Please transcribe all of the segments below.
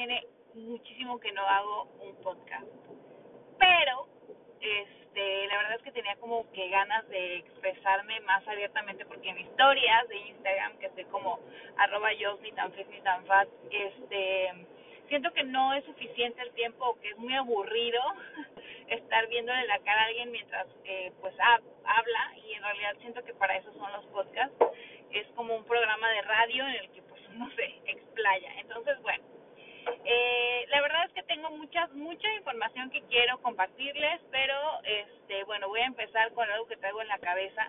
tiene muchísimo que no hago un podcast. Pero, este, la verdad es que tenía como que ganas de expresarme más abiertamente porque en historias de Instagram, que estoy como arroba yo ni tan fit ni tan fat, este, siento que no es suficiente el tiempo que es muy aburrido estar viéndole la cara a alguien mientras eh, pues habla y en realidad siento que para eso son los podcasts es como un programa de radio en el que pues no sé explaya entonces bueno eh, la verdad es que tengo mucha mucha información que quiero compartirles pero este bueno voy a empezar con algo que traigo en la cabeza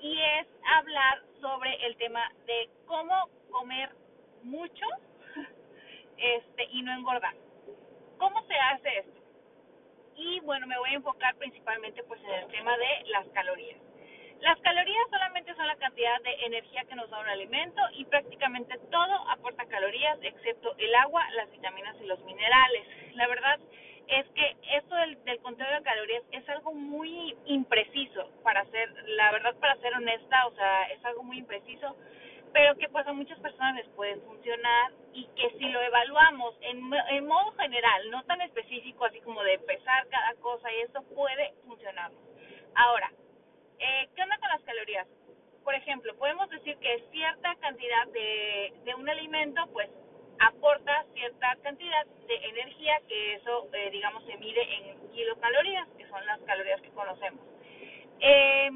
y es hablar sobre el tema de cómo comer mucho este y no engordar cómo se hace esto y bueno, me voy a enfocar principalmente pues en el tema de las calorías. Las calorías solamente son la cantidad de energía que nos da un alimento y prácticamente todo aporta calorías excepto el agua, las vitaminas y los minerales. La verdad es que esto del, del conteo de calorías es algo muy impreciso para ser, la verdad para ser honesta, o sea, es algo muy impreciso pero que pues a muchas personas les puede funcionar y que si lo evaluamos en, en modo general, no tan específico así como de pesar cada cosa y eso puede funcionar. Ahora, eh, ¿qué onda con las calorías? Por ejemplo, podemos decir que cierta cantidad de, de un alimento pues aporta cierta cantidad de energía que eso eh, digamos se mide en kilocalorías, que son las calorías que conocemos. Eh,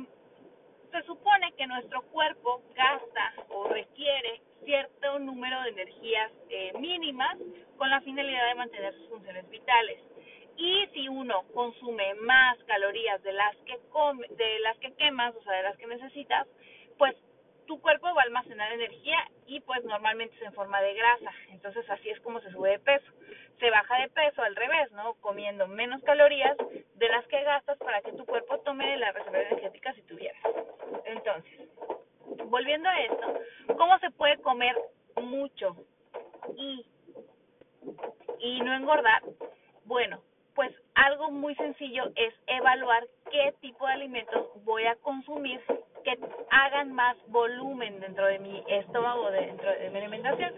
se supone que nuestro cuerpo gasta o requiere cierto número de energías eh, mínimas con la finalidad de mantener sus funciones vitales. Y si uno consume más calorías de las que come, de las que quemas, o sea, de las que necesitas, pues tu cuerpo va a almacenar energía y pues normalmente es en forma de grasa. Entonces así es como se sube de peso. Se baja de peso al revés, ¿no? Comiendo menos calorías de las que gastas para que tu cuerpo tome la reserva energética si tuvieras. Entonces, volviendo a esto, ¿cómo se puede comer mucho y, y no engordar? Bueno, algo muy sencillo es evaluar qué tipo de alimentos voy a consumir que hagan más volumen dentro de mi estómago, dentro de mi alimentación.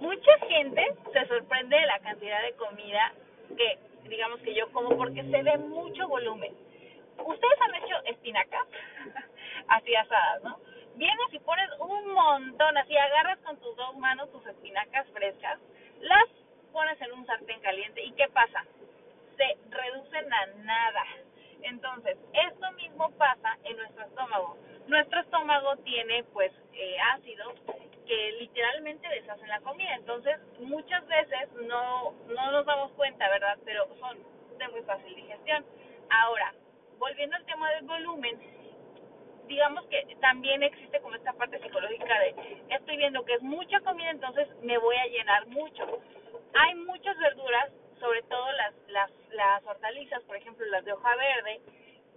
Mucha gente se sorprende de la cantidad de comida que digamos que yo como porque se ve mucho volumen. ¿Ustedes han hecho espinacas? así asadas, ¿no? Vienes y pones un montón, así agarras con tus dos manos tus espinacas frescas, las pones en un sartén caliente y ¿qué pasa? Se reducen a nada. Entonces, esto mismo pasa en nuestro estómago. Nuestro estómago tiene pues eh, ácidos que literalmente deshacen la comida. Entonces, muchas veces no, no nos damos cuenta, ¿verdad? Pero son de muy fácil digestión. Ahora, volviendo al tema del volumen, digamos que también existe como esta parte psicológica de estoy viendo que es mucha comida, entonces me voy a llenar mucho. Hay muchas verduras, sobre todo las, las, las hortalizas, por ejemplo las de hoja verde,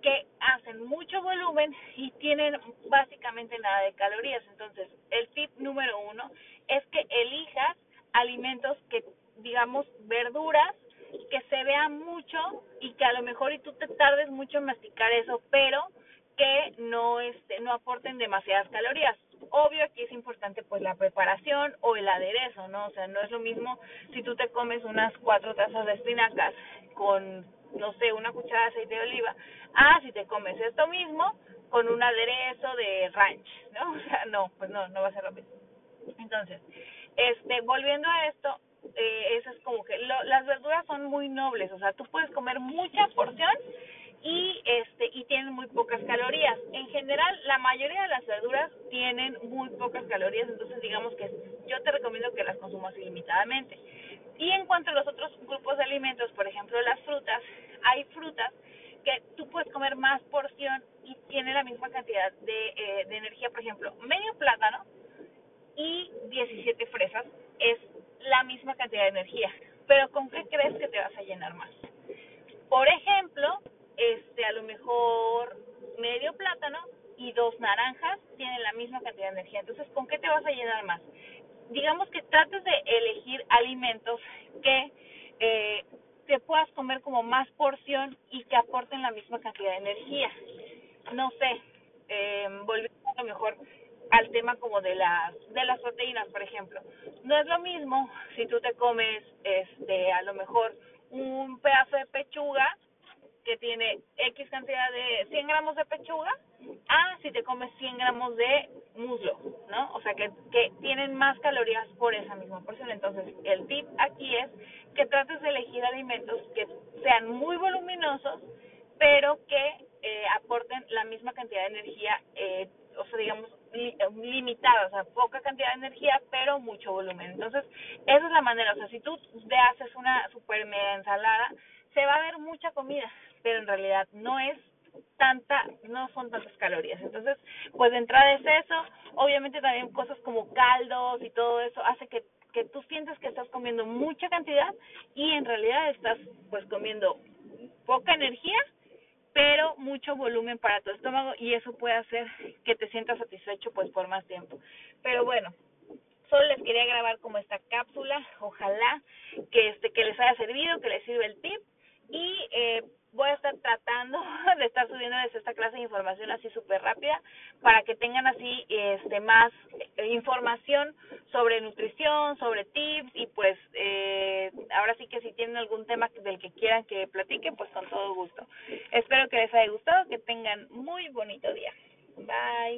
que hacen mucho volumen y tienen básicamente nada de calorías. Entonces, el tip número uno es que elijas alimentos que, digamos, verduras que se vean mucho y que a lo mejor y tú te tardes mucho en masticar eso, pero que no este no aporten demasiadas calorías. Obvio aquí es importante pues la preparación o el aderezo, ¿no? O sea, no es lo mismo si tú te comes unas cuatro tazas de espinacas con no sé, una cucharada de aceite de oliva, ah, si te comes esto mismo con un aderezo de ranch, ¿no? O sea, no, pues no, no va a ser lo mismo. Entonces, este, volviendo a esto, eh, eso es como que lo, las verduras son muy nobles, o sea, tú puedes comer mucha porción y este y tienen muy pocas calorías. En general, la mayoría de las verduras tienen muy pocas calorías, entonces digamos que yo te recomiendo que las consumas ilimitadamente. Y en cuanto a los otros grupos de alimentos, por ejemplo, las frutas, hay frutas que tú puedes comer más porción y tiene la misma cantidad de, eh, de energía, por ejemplo, medio plátano y 17 fresas es la misma cantidad de energía, pero ¿con qué crees que te vas a llenar más? Por ejemplo, este a lo mejor medio plátano y dos naranjas tienen la misma cantidad de energía. Entonces, ¿con qué te vas a llenar más? Digamos que trates de elegir alimentos que eh, te puedas comer como más porción y que aporten la misma cantidad de energía. No sé, eh, volviendo a lo mejor al tema como de las de las proteínas, por ejemplo. no es lo mismo si tú te comes este a lo mejor un pedazo de pechuga que tiene X cantidad de 100 gramos de pechuga a si te comes 100 gramos de muslo, ¿no? O sea, que, que tienen más calorías por esa misma porción. Entonces, el tip aquí es que trates de elegir alimentos que sean muy voluminosos, pero que eh, aporten la misma cantidad de energía, eh, o sea, digamos, limitada, o sea, poca cantidad de energía, pero mucho volumen. Entonces, esa es la manera, o sea, si tú te haces una super mega ensalada, se va a ver mucha comida, pero en realidad no es tanta, no son tantas calorías. Entonces, pues de entrada es eso, obviamente también cosas como caldos y todo eso hace que que tú sientes que estás comiendo mucha cantidad y en realidad estás pues comiendo poca energía pero mucho volumen para tu estómago y eso puede hacer que te sientas satisfecho pues por más tiempo. Pero bueno, solo les quería grabar como esta cápsula, ojalá que este que les haya servido, que les sirva el tip y eh, voy a estar tratando de estar subiéndoles esta clase de información así súper rápida para que tengan así este más eh, información sobre nutrición, sobre tips y pues eh, ahora sí que si tienen algún tema del que quieran que platique, pues con todo gusto. Espero que les haya gustado, que tengan muy bonito día. Bye.